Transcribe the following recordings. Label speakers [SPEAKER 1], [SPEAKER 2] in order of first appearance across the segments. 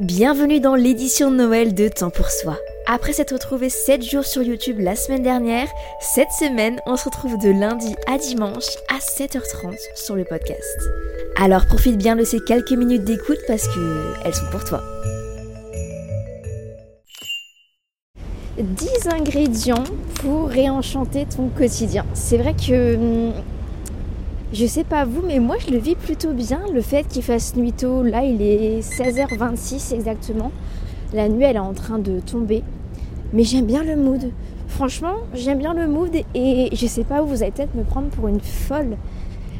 [SPEAKER 1] Bienvenue dans l'édition de Noël de Temps pour Soi. Après s'être retrouvé 7 jours sur YouTube la semaine dernière, cette semaine, on se retrouve de lundi à dimanche à 7h30 sur le podcast. Alors profite bien de ces quelques minutes d'écoute parce que elles sont pour toi. 10 ingrédients pour réenchanter ton quotidien. C'est vrai que hum, je sais pas vous, mais moi je le vis plutôt bien. Le fait qu'il fasse nuit tôt, là il est 16h26 exactement. La nuit elle est en train de tomber. Mais j'aime bien le mood. Franchement, j'aime bien le mood et je sais pas, vous allez peut-être me prendre pour une folle.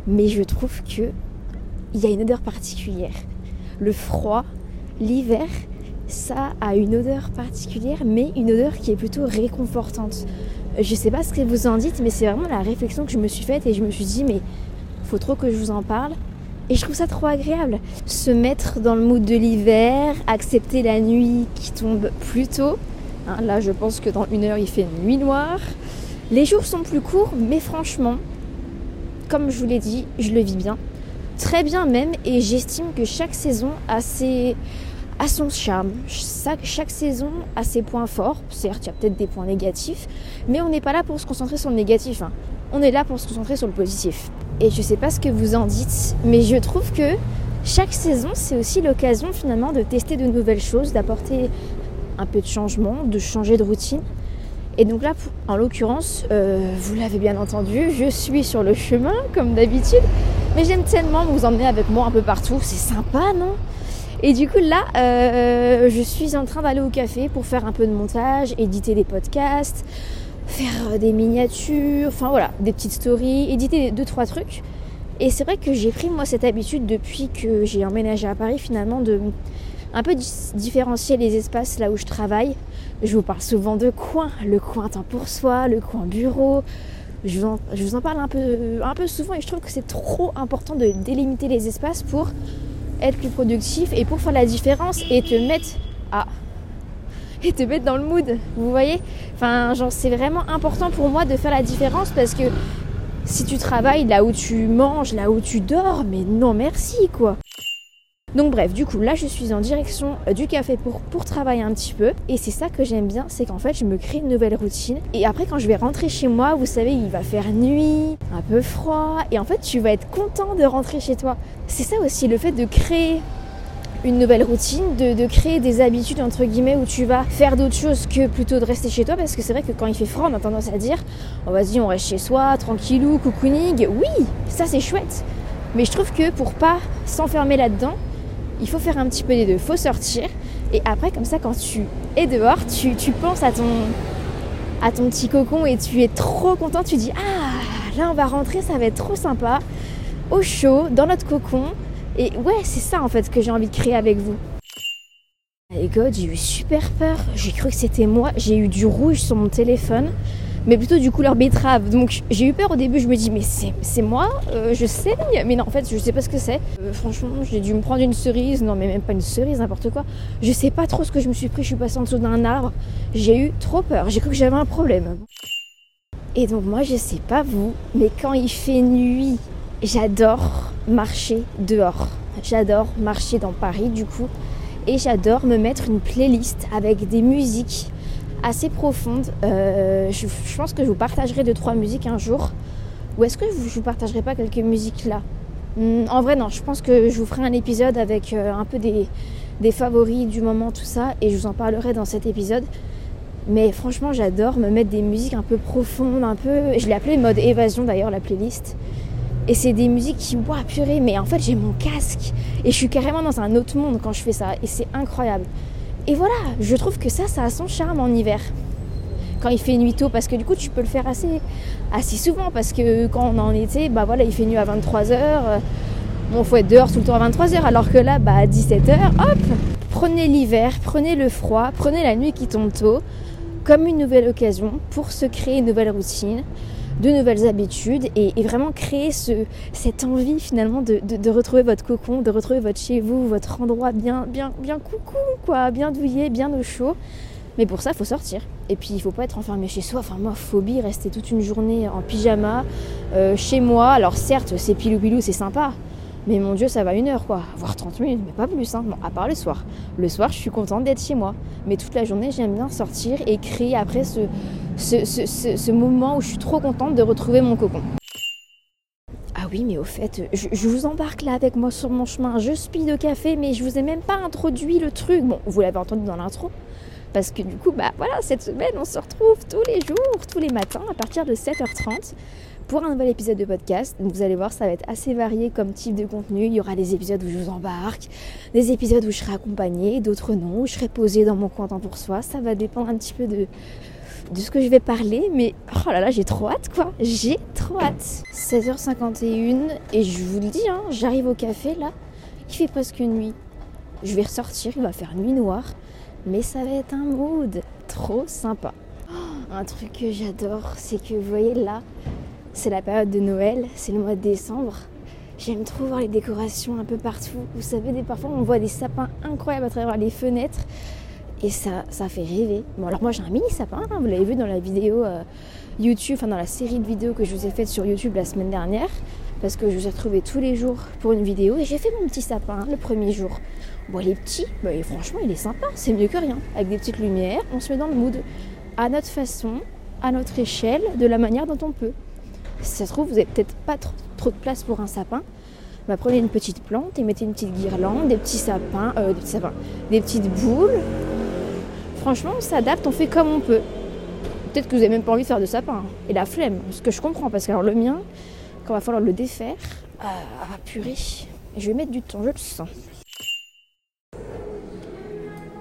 [SPEAKER 1] Mais je trouve que il y a une odeur particulière. Le froid, l'hiver, ça a une odeur particulière, mais une odeur qui est plutôt réconfortante. Je sais pas ce que vous en dites, mais c'est vraiment la réflexion que je me suis faite et je me suis dit, mais faut trop que je vous en parle. Et je trouve ça trop agréable. Se mettre dans le mood de l'hiver, accepter la nuit qui tombe plus tôt. Hein, là, je pense que dans une heure, il fait nuit noire. Les jours sont plus courts, mais franchement, comme je vous l'ai dit, je le vis bien. Très bien même, et j'estime que chaque saison a ses, son charme. Chaque, chaque saison a ses points forts. Certes, il y a peut-être des points négatifs, mais on n'est pas là pour se concentrer sur le négatif. hein. On est là pour se concentrer sur le positif. Et je sais pas ce que vous en dites, mais je trouve que chaque saison, c'est aussi l'occasion finalement de tester de nouvelles choses, d'apporter un peu de changement, de changer de routine. Et donc là, en l'occurrence, euh, vous l'avez bien entendu, je suis sur le chemin comme d'habitude, mais j'aime tellement vous emmener avec moi un peu partout, c'est sympa, non? Et du coup là, euh, je suis en train d'aller au café pour faire un peu de montage, éditer des podcasts, faire euh, des miniatures, enfin voilà, des petites stories, éditer deux trois trucs. Et c'est vrai que j'ai pris moi cette habitude depuis que j'ai emménagé à Paris finalement de un peu différencier les espaces là où je travaille. Je vous parle souvent de coin, le coin temps pour soi, le coin bureau. Je vous en, je vous en parle un peu, un peu souvent et je trouve que c'est trop important de délimiter les espaces pour être plus productif et pour faire la différence et te mettre à et te mettre dans le mood. Vous voyez? Enfin, genre c'est vraiment important pour moi de faire la différence parce que si tu travailles là où tu manges, là où tu dors, mais non merci quoi. Donc bref, du coup là je suis en direction euh, du café pour, pour travailler un petit peu et c'est ça que j'aime bien, c'est qu'en fait je me crée une nouvelle routine et après quand je vais rentrer chez moi, vous savez il va faire nuit, un peu froid et en fait tu vas être content de rentrer chez toi. C'est ça aussi le fait de créer une nouvelle routine, de, créer des habitudes entre guillemets où tu vas faire d'autres choses que plutôt de rester chez toi. Parce que c'est vrai que quand il fait froid on a tendance à dire oh vas-y on reste chez soi, tranquillou, cocooning, oui ça c'est chouette. Mais je trouve que pour pas s'enfermer là-dedans il faut faire un petit peu des deux, faut sortir. Et après comme ça quand tu es dehors tu, tu penses à ton à ton petit cocon et tu es trop content, tu dis ah là on va rentrer, ça va être trop sympa, au chaud, dans notre cocon et ouais, c'est ça en fait que j'ai envie de créer avec vous. Et God, j'ai eu super peur. J'ai cru que c'était moi. J'ai eu du rouge sur mon téléphone, mais plutôt du couleur betterave. Donc j'ai eu peur au début. Je me dis, mais c'est c'est moi? Euh, Je sais. Mais non, en fait, je sais pas ce que c'est. Euh, franchement, j'ai dû me prendre une cerise. Non, mais même pas une cerise, n'importe quoi. Je sais pas trop ce que je me suis pris. Je suis passée en dessous d'un arbre. J'ai eu trop peur. J'ai cru que j'avais un problème. Et donc moi, je sais pas vous, mais quand il fait nuit, j'adore marcher dehors. J'adore marcher dans Paris du coup. Et j'adore me mettre une playlist avec des musiques assez profondes. Euh, je, pense que je vous partagerai deux trois musiques un jour. Ou est-ce que je vous, partagerai pas quelques musiques là? Hmm, en vrai, non, je pense que je vous ferai un épisode avec euh, un peu des, favoris du moment, tout ça, et je vous en parlerai dans cet épisode. Mais franchement, j'adore me mettre des musiques un peu profondes, un peu. Je l'ai appelé mode évasion d'ailleurs, la playlist. Et c'est des musiques qui, waouh, purée, mais en fait, j'ai mon casque et je suis carrément dans un autre monde quand je fais ça. Et c'est incroyable. Et voilà, je trouve que ça, ça a son charme en hiver. Quand il fait nuit tôt, parce que du coup, tu peux le faire assez, assez souvent. Parce que quand on est en été, bah voilà, il fait nuit à 23h. Bon, faut être dehors tout le temps à 23h. Alors que là, bah à 17h, hop, prenez l'hiver, prenez le froid, prenez la nuit qui tombe tôt comme une nouvelle occasion pour se créer une nouvelle routine, de nouvelles habitudes et, vraiment créer ce, cette envie finalement de, retrouver votre cocon, de retrouver votre chez vous, votre endroit bien, bien, bien coucou, quoi, bien douillet, bien au chaud. Mais pour ça, il faut sortir. Et puis, il faut pas être enfermé chez soi. Enfin, moi, phobie, rester toute une journée en pyjama euh, chez moi. Alors, certes, c'est pilou-pilou, c'est sympa. Mais mon Dieu, ça va une heure, quoi. Voire 30 minutes, mais pas plus. Hein. à part le soir. Le soir, je suis contente d'être chez moi. Mais toute la journée, j'aime bien sortir et créer après ce, ce, moment où je suis trop contente de retrouver mon cocon. Ah oui, mais au fait, je, vous embarque là avec moi sur mon chemin. Je suis de café, mais je vous ai même pas introduit le truc. Bon, vous l'avez entendu dans l'intro. Parce que du coup, bah voilà, cette semaine, on se retrouve tous les jours, tous les matins, à partir de 7h30 pour un nouvel épisode de podcast. vous allez voir, ça va être assez varié comme type de contenu. Il y aura des épisodes où je vous embarque, des épisodes où je serai accompagnée, d'autres non, où je serai posée dans mon coin temps pour soi. Ça va dépendre un petit peu de, de ce que je vais parler, mais oh là là, j'ai trop hâte quoi. J'ai trop hâte. 16h51 et je vous le dis, hein, j'arrive au café là, il fait presque nuit. Je vais ressortir, il va faire nuit noire, mais ça va être un mood trop sympa. Oh, un truc que j'adore, c'est que vous voyez là, c'est la période de Noël, c'est le mois de décembre. J'aime trop voir les décorations un peu partout. Vous savez, des, parfois on voit des sapins incroyables à travers les fenêtres. Et ça, ça fait rêver. Bon, alors moi j'ai un mini sapin, hein, vous l'avez vu dans la vidéo euh, YouTube, enfin dans la série de vidéos que je vous ai faite sur YouTube la semaine dernière. Parce que je vous ai retrouvé tous les jours pour une vidéo et j'ai fait mon petit sapin hein, le premier jour. Bon, il est petit, mais franchement, il est sympa, c'est mieux que rien. Avec des petites lumières, on se met dans le mood. À notre façon, à notre échelle, de la manière dont on peut. Si ça se trouve, vous n'avez peut-être pas trop, de place pour un sapin. Bah, prenez une petite plante et mettez une petite guirlande, des petits sapins, euh, des sapins, des petites boules. Franchement, on s'adapte, on fait comme on peut. Peut-être que vous n'avez même pas envie de faire de sapin. Hein. Et la flemme, ce que je comprends, parce que alors le mien, quand il va falloir le défaire, ah, ah purée, je vais mettre du temps, je le sens.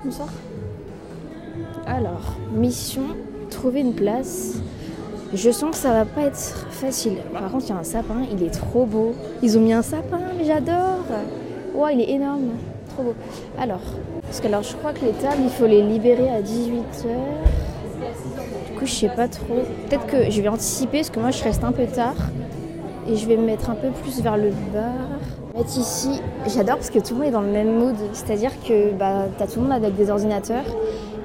[SPEAKER 1] Bonsoir. Alors, mission, trouver une place je sens que ça va pas être facile. Par contre, il y a un sapin, il est trop beau. Ils ont mis un sapin, mais j'adore. Ouais, il est énorme. Trop beau. Alors, parce que alors je crois que les tables, il faut les libérer à 18h. Du coup, je sais pas trop. Peut-être que je vais anticiper parce que moi je reste un peu tard. Et je vais me mettre un peu plus vers le bar. Mettre ici, j'adore parce que tout le monde est dans le même mood. C'est-à-dire que bah, tu as tout le monde avec des ordinateurs.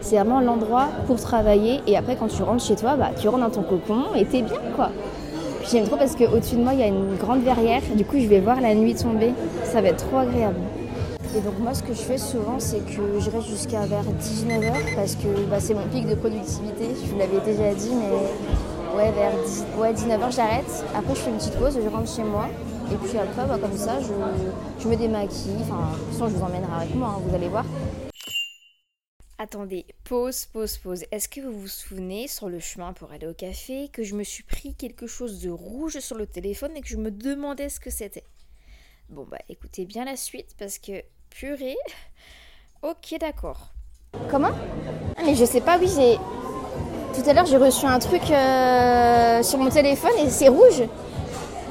[SPEAKER 1] C'est vraiment l'endroit pour travailler. Et après, quand tu rentres chez toi, bah, tu rentres dans ton cocon et t'es bien, quoi. J'aime trop parce qu'au-dessus de moi, il y a une grande verrière. Du coup, je vais voir la nuit tomber. Ça va être trop agréable. Et donc moi, ce que je fais souvent, c'est que je reste jusqu'à vers 19h parce que bah, c'est mon pic de productivité. Je vous l'avais déjà dit, mais ouais, vers 19h, j'arrête. Après, je fais une petite pause, je rentre chez moi. Et puis après, bah, comme ça, je, me démaquille. Enfin, de toute façon, je vous emmènerai avec moi, hein, vous allez voir. Attendez, pause, pause, pause. Est-ce que vous vous souvenez sur le chemin pour aller au café que je me suis pris quelque chose de rouge sur le téléphone et que je me demandais ce que c'était? Bon bah écoutez bien la suite parce que purée. Ok d'accord. Comment? Ah, Mais je sais pas, oui j'ai... Tout à l'heure j'ai reçu un truc euh, sur mon téléphone et c'est rouge.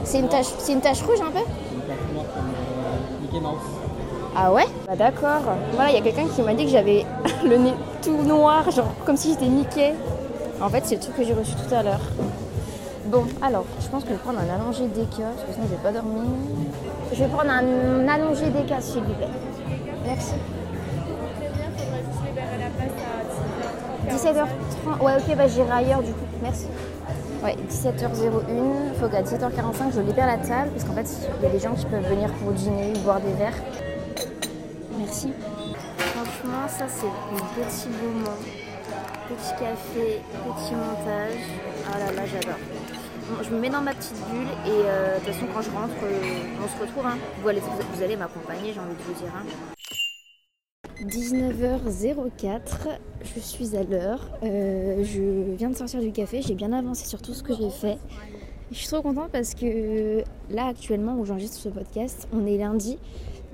[SPEAKER 1] C'est une tache, c'est une tache rouge un peu? Ah ouais? Bah d'accord. Voilà, il y a quelqu'un qui m'a dit que j'avais le nez tout noir, genre comme si j'étais Mickey. En fait, c'est le truc que j'ai reçu tout à l'heure. Bon, alors, je pense que je vais prendre un allongé d'Eka, parce que sinon je vais pas dormir. Je vais prendre un allongé d'Eka, s'il vous plaît. Merci. 17h30. Ouais, ok, bah j'irai ailleurs du coup. Merci. Ouais, 17h01. Il faut qu'à 17h45, je libère la table, parce qu'en fait, il y a des gens qui peuvent venir pour dîner ou boire des verres. Franchement, ça c'est un petit moment. Petit café, petit montage. Ah là là, j'adore. je me mets dans ma petite bulle et euh, de toute façon quand je rentre, euh, on se retrouve. Hein. Vous allez, vous allez m'accompagner, j'ai envie de vous dire. Hein. 19h04, je suis à l'heure. Euh, je viens de sortir du café, j'ai bien avancé sur tout ce que j'ai fait. Je suis trop contente parce que là actuellement où j'enregistre ce podcast, on est lundi,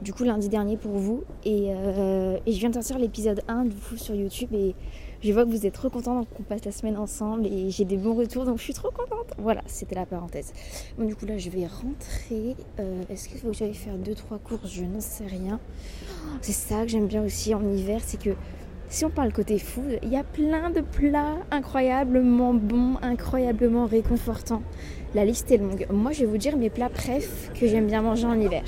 [SPEAKER 1] du coup lundi dernier pour vous, et, euh, je viens de sortir l'épisode 1 de vous sur YouTube et je vois que vous êtes trop contents qu'on passe la semaine ensemble et j'ai des bons retours donc je suis trop contente. Voilà, c'était la parenthèse. Bon, du coup là je vais rentrer. Euh, est-ce que j'aille faire 2-3 courses? Je n'en sais rien. C'est ça que j'aime bien aussi en hiver, c'est que si on parle côté food, il y a plein de plats incroyablement bons, incroyablement réconfortants. La liste est longue. Moi je vais vous dire mes plats préf que j'aime bien manger en hiver.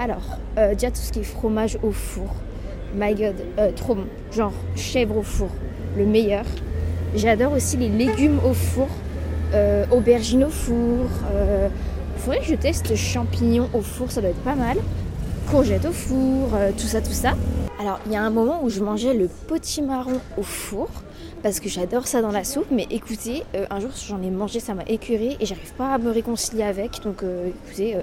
[SPEAKER 1] Alors, euh, déjà tout ce qui est fromage au four My god, euh, trop bon. Genre chèvre au four, le meilleur. J'adore aussi les légumes au four, euh, aubergines au four. Faudrait que je teste champignons au four, ça doit être pas mal. Courgettes au four, tout ça, tout ça. Alors, il y a un moment où je mangeais le potimarron au four parce que j'adore ça dans la soupe. Mais écoutez, un jour j'en ai mangé, ça m'a écœuré et j'arrive pas à me réconcilier avec. Donc, écoutez,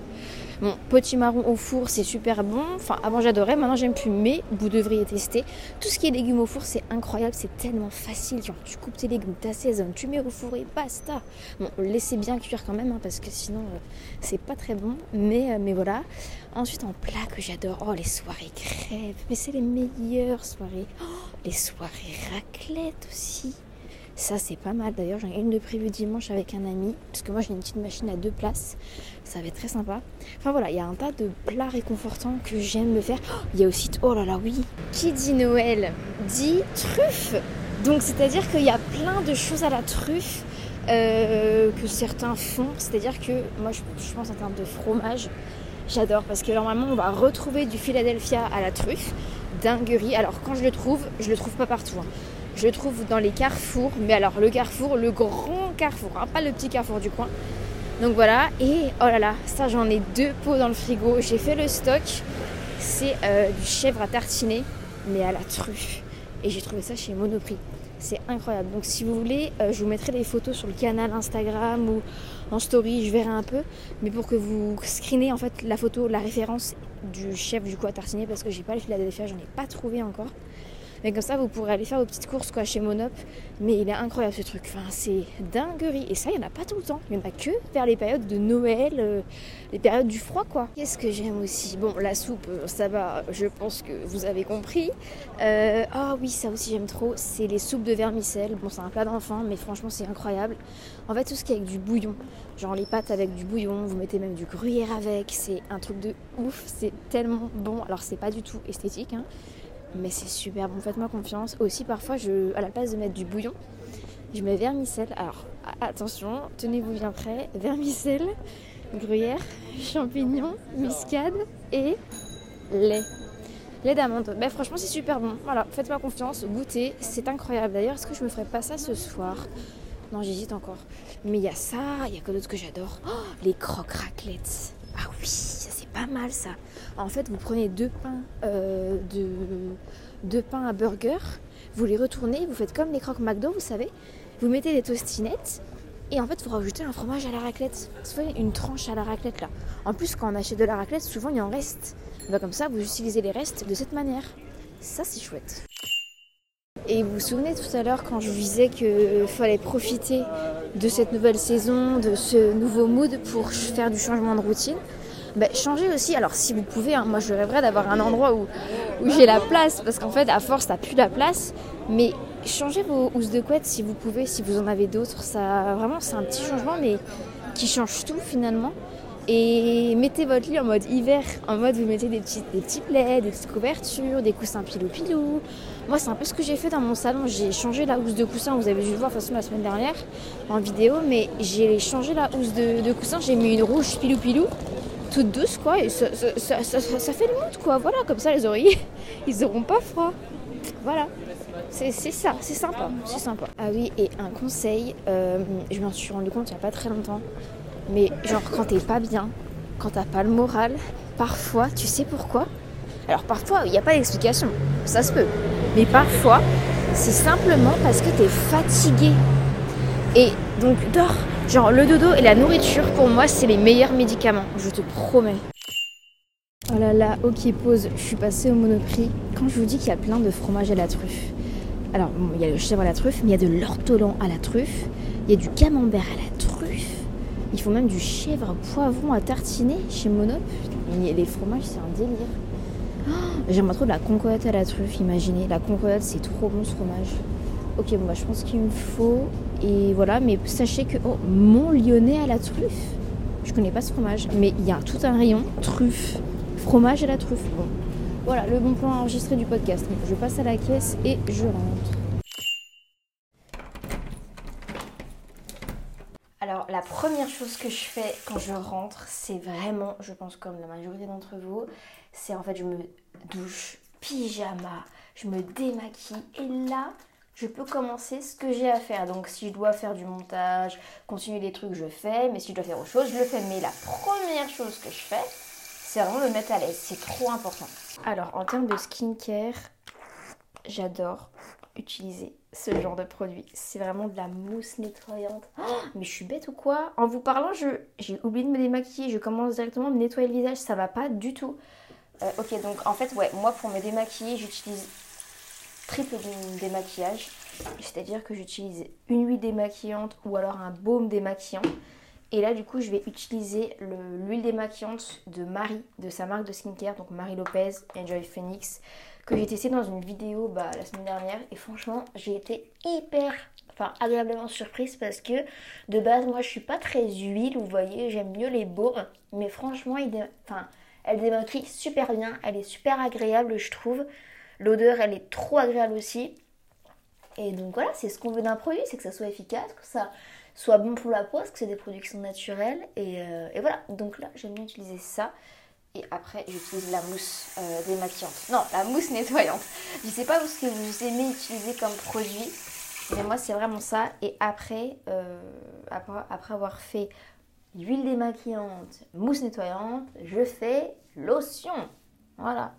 [SPEAKER 1] Bon, potimarron au four, c'est super bon. Enfin, avant j'adorais, maintenant j'aime plus, mais vous devriez tester. Tout ce qui est légumes au four, c'est incroyable, c'est tellement facile. Genre, tu coupes tes légumes, t'assaisonnes, tu mets au four et basta. Bon, laissez bien cuire quand même, hein, parce que sinon, euh, c'est pas très bon. Mais, euh, mais voilà. Ensuite, en plat que j'adore, oh, les soirées crêpes. Mais c'est les meilleures soirées. Oh, les soirées raclette aussi. Ça, c'est pas mal. D'ailleurs, j'en ai une de prévue dimanche avec un ami. Parce que moi, j'ai une petite machine à deux places. Ça va être très sympa. Enfin voilà, il y a un tas de plats réconfortants que j'aime me faire. Oh, il y a aussi. Oh là là, oui. Qui dit Noël dit truffe. Donc, c'est-à-dire qu'il y a plein de choses à la truffe. Euh, que certains font. C'est-à-dire que moi, je, pense en termes de fromage, j'adore parce que normalement, on va retrouver du Philadelphia à la truffe, dinguerie. Alors, quand je le trouve, je le trouve pas partout. Hein. Je trouve dans les carrefours, mais alors le carrefour, le grand carrefour, hein, pas le petit carrefour du coin. Donc voilà, et oh là là, ça j'en ai deux pots dans le frigo. J'ai fait le stock, c'est euh, du chèvre à tartiner, mais à la truffe. Et j'ai trouvé ça chez Monoprix. C'est incroyable. Donc si vous voulez, euh, je vous mettrai les photos sur le canal Instagram ou en story, je verrai un peu. Mais pour que vous screenez en fait la photo, la référence du chèvre du coup à tartiner, parce que j'ai pas le Philadelphia, j'en ai pas trouvé encore. Mais comme ça, vous pourrez aller faire vos petites courses quoi, chez Monop. Mais il est incroyable ce truc. Enfin, c'est dinguerie. Et ça, il n'y en a pas tout le temps. Il n'y en a que vers les périodes de Noël, euh, les périodes du froid, quoi. Qu'est-ce que j'aime aussi? Bon, la soupe, euh, ça va, je pense que vous avez compris. Euh, ah oui, ça aussi, j'aime trop. C'est les soupes de vermicelle. Bon, c'est un plat d'enfant, mais franchement, c'est incroyable. En fait, tout ce qui est avec du bouillon. Genre les pâtes avec du bouillon, vous mettez même du gruyère avec. C'est un truc de ouf. C'est tellement bon. Alors, c'est pas du tout esthétique, hein mais c'est super bon, faites-moi confiance. Aussi, parfois, je, à la place de mettre du bouillon, je mets vermicelle. Alors, attention, tenez-vous bien prêts. Vermicelle, gruyère, champignons, muscade et lait. Lait d'amande. Ben, franchement, c'est super bon. Voilà, faites-moi confiance, goûtez, c'est incroyable. D'ailleurs, est-ce que je me ferais pas ça ce soir? Non, j'hésite encore. Mais il y a ça, il y a que d'autres que j'adore? Oh, les croques raclettes. Ah oui, c'est pas mal ça. En fait, vous prenez deux pains, euh, de, deux pains à burger, vous les retournez, vous faites comme les croques McDo, vous savez. Vous mettez des tostinettes et en fait, vous rajoutez un fromage à la raclette. Vous une tranche à la raclette là. En plus, quand on achète de la raclette, souvent il en reste. Bah, comme ça, vous utilisez les restes de cette manière. Ça, c'est chouette. Et vous vous souvenez tout à l'heure quand je vous disais qu'il fallait profiter de cette nouvelle saison, de ce nouveau mood pour faire du changement de routine bah, Changez aussi, alors si vous pouvez, hein, moi je rêverais d'avoir un endroit où, j'ai la place, parce qu'en fait à force t'as plus la place, mais changez vos housses de couette si vous pouvez, si vous en avez d'autres, ça vraiment c'est un petit changement mais qui change tout finalement. Et mettez votre lit en mode hiver, en mode vous mettez des petits, des petits plaids, des petites couvertures, des coussins pilou-pilou. Moi, c'est un peu ce que j'ai fait dans mon salon. J'ai changé la housse de coussin, vous avez dû le voir de toute façon la semaine dernière en vidéo, mais j'ai changé la housse de, coussin. J'ai mis une rouge pilou-pilou, douce quoi, et ça, ça, fait le mood quoi. Voilà, comme ça les oreillers, ils auront pas froid. Voilà. C'est ça, c'est sympa, c'est sympa. Ah oui, et un conseil, euh, je m'en suis rendu compte il n'y a pas très longtemps. Mais genre quand t'es pas bien, quand t'as pas le moral, parfois, tu sais pourquoi? Alors parfois, il n'y a pas d'explication, ça se peut. Mais parfois, c'est simplement parce que t'es fatigué. Et donc dors, Genre le dodo et la nourriture pour moi c'est les meilleurs médicaments, je te promets. Oh là là, ok pause, je suis passée au monoprix. Quand je vous dis qu'il y a plein de fromage à la truffe. Alors il y a le chèvre à la truffe, mais il y a de l'ortolan à la truffe, il y a du camembert à la truffe. Ils font même du chèvre poivron à tartiner chez Monop. Les fromages c'est un délire. Oh, J'aimerais trop de la concoyote à la truffe, imaginez. La concoyote c'est trop bon ce fromage. Ok, bon bah je pense qu'il me faut. Et voilà, mais sachez que oh, mon lyonnais à la truffe. Je connais pas ce fromage, mais il y a tout un rayon truffe, fromage à la truffe. Bon, voilà le bon plan enregistré du podcast. Donc, je passe à la caisse et je rentre. Alors la première chose que je fais quand je rentre, c'est vraiment, je pense comme la majorité d'entre vous, c'est en fait je me douche, pyjama, je me démaquille et là je peux commencer ce que j'ai à faire. Donc si je dois faire du montage, continuer les trucs, je fais. Mais si je dois faire autre chose, je le fais. Mais la première chose que je fais, c'est vraiment me mettre à l'aise. C'est trop important. Alors en termes de skincare, j'adore utiliser ce genre de produit. C'est vraiment de la mousse nettoyante. Oh, mais je suis bête ou quoi? En vous parlant, j'ai oublié de me démaquiller. Je commence directement à me nettoyer le visage. Ça va pas du tout. Euh, ok, donc en fait, ouais, moi pour me démaquiller, j'utilise triple démaquillage. C'est-à-dire que j'utilise une huile démaquillante ou alors un baume démaquillant. Et là, du coup, je vais utiliser l'huile démaquillante de Marie, de sa marque de skincare, donc Marie Lopez Enjoy Phoenix, que j'ai testé dans une vidéo bah, la semaine dernière. Et franchement, j'ai été hyper, enfin agréablement surprise parce que de base, moi, je suis pas très huile, vous voyez, j'aime mieux les baumes. Mais franchement, enfin, elle démaquille super bien, elle est super agréable, je trouve. L'odeur, elle est trop agréable aussi. Et donc voilà, c'est ce qu'on veut d'un produit, c'est que ça soit efficace, que ça soit bon pour la peau, parce que c'est des produits qui sont naturels. Et, euh, et voilà, donc là, j'aime bien utiliser ça. Et après, j'utilise la mousse euh, démaquillante. Non, la mousse nettoyante. Je sais pas ce que vous aimez utiliser comme produit, mais moi, c'est vraiment ça. Et après, euh, après, après avoir fait l'huile démaquillante, mousse nettoyante, je fais lotion. Voilà.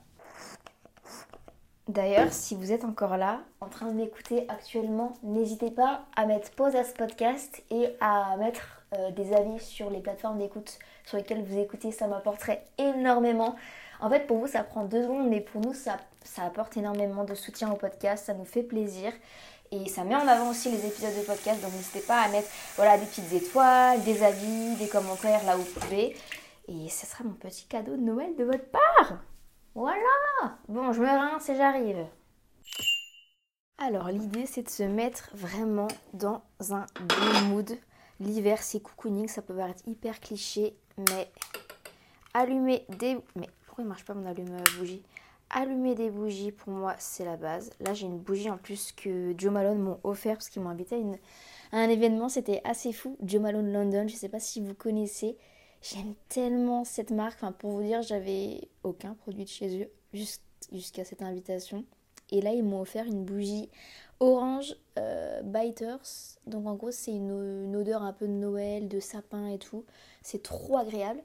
[SPEAKER 1] D'ailleurs, si vous êtes encore là, en train de m'écouter actuellement, n'hésitez pas à mettre pause à ce podcast et à mettre euh, des avis sur les plateformes d'écoute sur lesquelles vous écoutez. Ça m'apporterait énormément. En fait, pour vous, ça prend deux secondes, mais pour nous, ça, ça apporte énormément de soutien au podcast. Ça nous fait plaisir. Et ça met en avant aussi les épisodes de podcast. Donc n'hésitez pas à mettre voilà, des petites étoiles, des avis, des commentaires là où vous pouvez. Et ce sera mon petit cadeau de Noël de votre part. Voilà Bon, je me rince et j'arrive. Alors, l'idée, c'est de se mettre vraiment dans un bon mood. L'hiver, c'est cocooning, ça peut paraître hyper cliché, mais allumer des... Mais pourquoi il marche pas mon allume-bougie Allumer des bougies, pour moi, c'est la base. Là, j'ai une bougie en plus que Joe Malone m'ont offert parce qu'ils m'ont invité à un événement. C'était assez fou. Joe Malone London, je ne sais pas si vous connaissez. J'aime tellement cette marque. Enfin, pour vous dire, j'avais aucun produit de chez eux jusqu'à cette invitation. Et là, ils m'ont offert une bougie orange euh, biters. Donc, en gros, c'est une, odeur un peu de Noël, de sapin et tout. C'est trop agréable.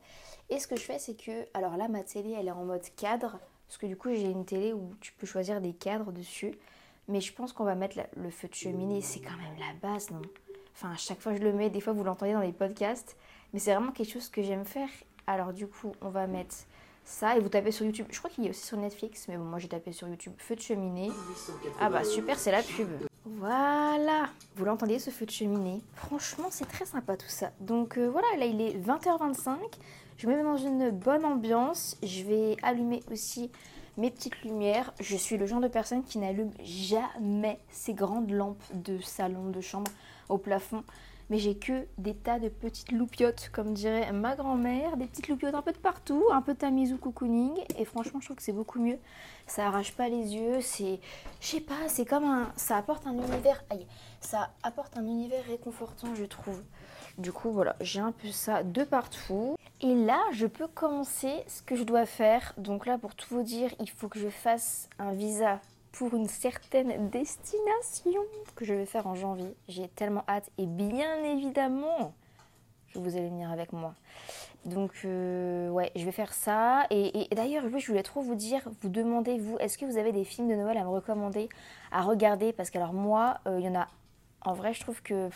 [SPEAKER 1] Et ce que je fais, c'est que. Alors là, ma télé, elle est en mode cadre. Parce que du coup, j'ai une télé où tu peux choisir des cadres dessus. Mais je pense qu'on va mettre le feu de cheminée. C'est quand même la base, non? Enfin, à chaque fois, je le mets. Des fois, vous l'entendez dans les podcasts. Mais c'est vraiment quelque chose que j'aime faire. Alors du coup, on va mettre ça et vous tapez sur YouTube. Je crois qu'il y a aussi sur Netflix, mais bon, moi j'ai tapé sur YouTube feu de cheminée. Ah bah super, c'est la pub. Voilà, vous l'entendez ce feu de cheminée? Franchement, c'est très sympa tout ça. Donc euh, voilà, là il est 20h25. Je me mets dans une bonne ambiance. Je vais allumer aussi mes petites lumières. Je suis le genre de personne qui n'allume jamais ces grandes lampes de salon, de chambre au plafond mais j'ai que des tas de petites loupiottes, comme dirait ma grand-mère, des petites loupiottes un peu de partout, un peu de tamisou cocooning, et franchement je trouve que c'est beaucoup mieux. Ça arrache pas les yeux, c'est, je sais pas, c'est comme un, ça apporte un univers, aïe, ça apporte un univers réconfortant je trouve. Du coup voilà, j'ai un peu ça de partout. Et là, je peux commencer ce que je dois faire. Donc là, pour tout vous dire, il faut que je fasse un visa pour une certaine destination que je vais faire en janvier. J'ai tellement hâte et bien évidemment, je vous allez venir avec moi. Donc euh, ouais, je vais faire ça. Et, d'ailleurs, je voulais trop vous dire, vous demandez vous, est-ce que vous avez des films de Noël à me recommander, à regarder? Parce que alors moi, euh, il y en a. En vrai, je trouve que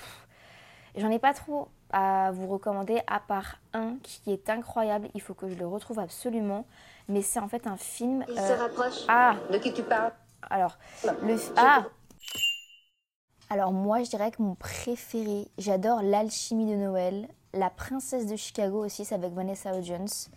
[SPEAKER 1] j'en ai pas trop à vous recommander à part un qui est incroyable. Il faut que je le retrouve absolument. Mais c'est en fait un film.
[SPEAKER 2] Il se rapproche.
[SPEAKER 1] Ah
[SPEAKER 2] De qui tu parles
[SPEAKER 1] Alors, le. Ah Alors, moi, je dirais que mon préféré, j'adore L'Alchimie de Noël. La Princesse de Chicago aussi, c'est avec Vanessa Hudgens.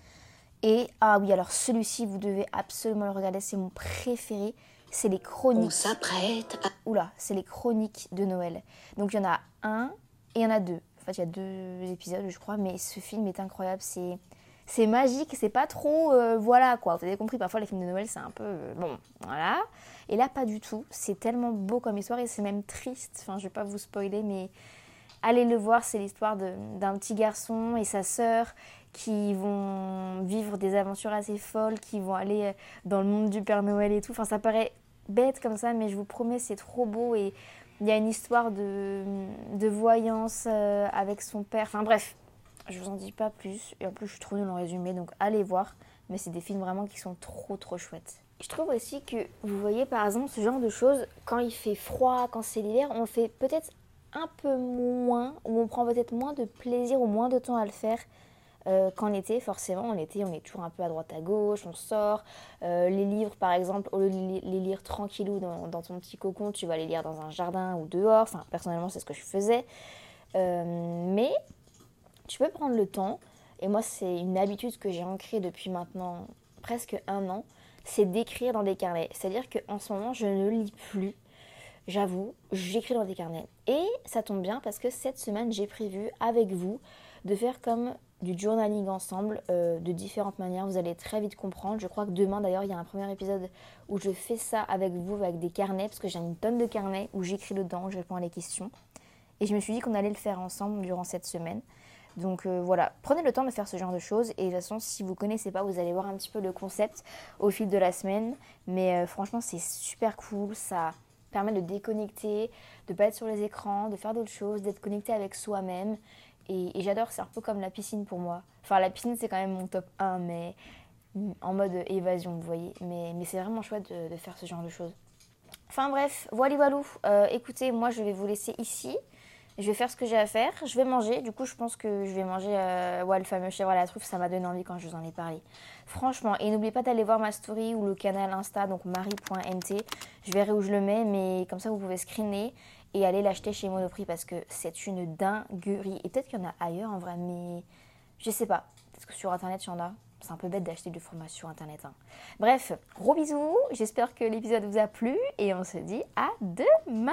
[SPEAKER 1] Et, ah oui, alors celui-ci, vous devez absolument le regarder, c'est mon préféré. C'est les chroniques.
[SPEAKER 2] On s'apprête à...
[SPEAKER 1] Oula, c'est les chroniques de Noël. Donc il y en a un et il y en a deux. En fait, il y a deux épisodes, je crois, mais ce film est incroyable. C'est, c'est magique, c'est pas trop. euh, voilà quoi. Vous avez compris, parfois les films de Noël, c'est un peu. euh, bon, voilà. Et là, pas du tout. C'est tellement beau comme histoire et c'est même triste. Enfin, je vais pas vous spoiler, mais allez le voir. C'est l'histoire d'un petit garçon et sa sœur qui vont vivre des aventures assez folles, qui vont aller euh, dans le monde du Père Noël et tout. Enfin, ça paraît bête comme ça, mais je vous promets, c'est trop beau et il y a une histoire de, de voyance avec son père. Enfin bref, je vous en dis pas plus. Et en plus, je suis trop nulle en résumé, donc allez voir. Mais c'est des films vraiment qui sont trop trop chouettes. Je trouve aussi que vous voyez par exemple ce genre de choses, quand il fait froid, quand c'est l'hiver, on fait peut-être un peu moins, ou on prend peut-être moins de plaisir ou moins de temps à le faire euh, qu'en été, forcément, en été, on est toujours un peu à droite à gauche, on sort. Euh, les livres, par exemple, au lieu de les lire tranquillou dans, dans ton petit cocon, tu vas les lire dans un jardin ou dehors. Enfin, personnellement, c'est ce que je faisais. Euh, mais tu peux prendre le temps, et moi, c'est une habitude que j'ai ancrée depuis maintenant presque un an, c'est d'écrire dans des carnets. C'est-à-dire qu'en ce moment, je ne lis plus. J'avoue, j'écris dans des carnets. Et ça tombe bien parce que cette semaine, j'ai prévu avec vous de faire comme du journaling ensemble euh, de différentes manières. Vous allez très vite comprendre. Je crois que demain, d'ailleurs, il y a un premier épisode où je fais ça avec vous, avec des carnets, parce que j'ai une tonne de carnets où j'écris dedans, je réponds à les questions. Et je me suis dit qu'on allait le faire ensemble durant cette semaine. Donc euh, voilà, prenez le temps de faire ce genre de choses. Et de toute façon, si vous connaissez pas, vous allez voir un petit peu le concept au fil de la semaine. Mais euh, franchement, c'est super cool. Ça permet de déconnecter, de pas être sur les écrans, de faire d'autres choses, d'être connecté avec soi-même. Et, j'adore, c'est un peu comme la piscine pour moi. Enfin, la piscine, c'est quand même mon top 1, mais en mode évasion, vous voyez. Mais, c'est vraiment chouette de, de faire ce genre de choses. Enfin bref, voilà voilou. Euh, écoutez, moi je vais vous laisser ici. Je vais faire ce que j'ai à faire. Je vais manger. Du coup, je pense que je vais manger euh, ouais, le fameux chèvre à la truffe. Ça m'a donné envie quand je vous en ai parlé. Franchement, et n'oubliez pas d'aller voir ma story ou le canal Insta, donc marie.nt. Je verrai où je le mets, mais comme ça, vous pouvez screener et aller l'acheter chez Monoprix parce que c'est une dinguerie. Et peut-être qu'il y en a ailleurs en vrai, mais je sais pas. Peut-être que sur internet, il y en a. C'est un peu bête d'acheter du fromage sur internet. hein. Bref, gros bisous. J'espère que l'épisode vous a plu et on se dit à demain.